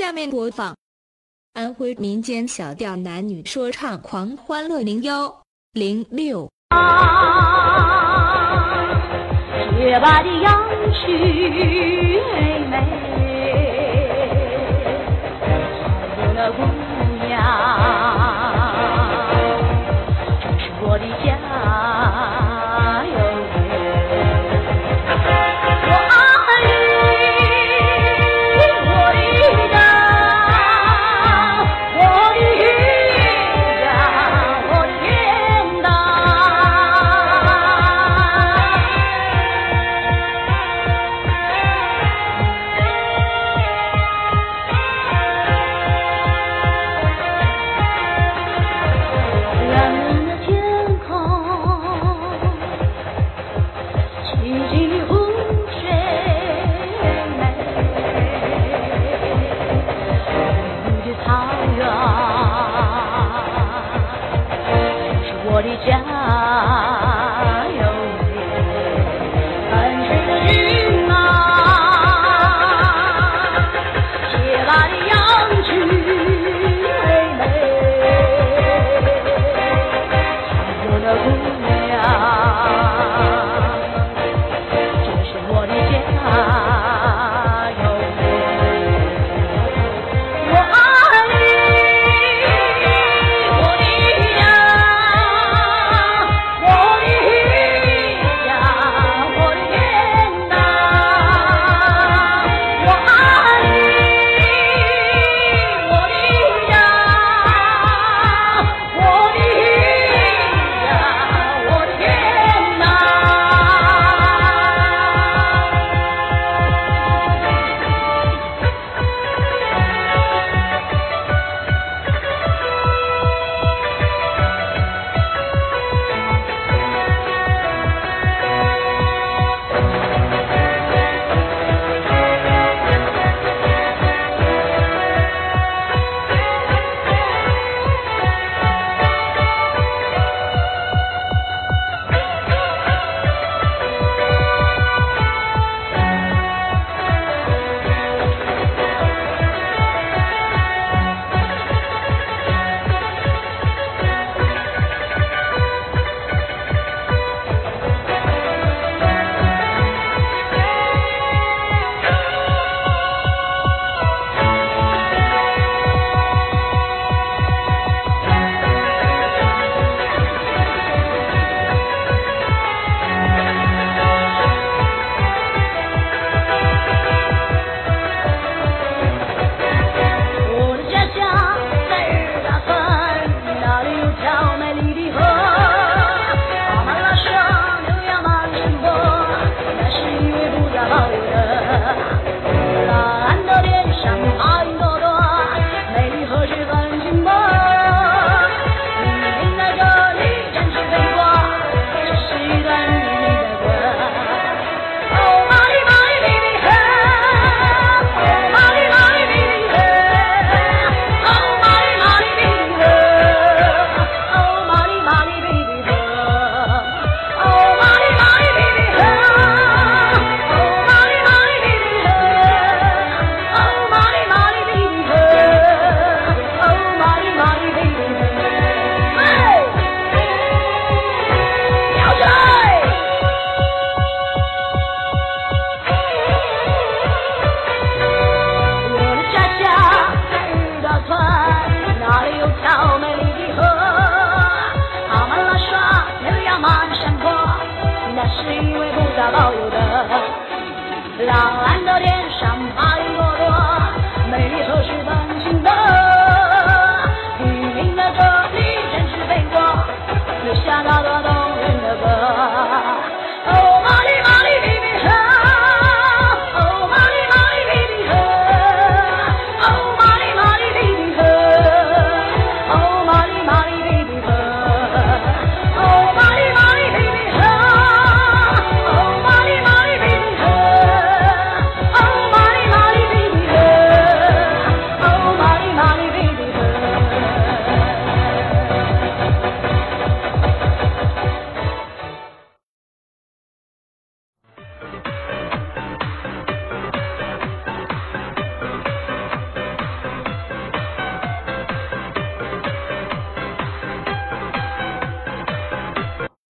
下面播放安徽民间小调男女说唱狂欢乐零幺零六。雪白的杨絮妹妹。La bandoriera.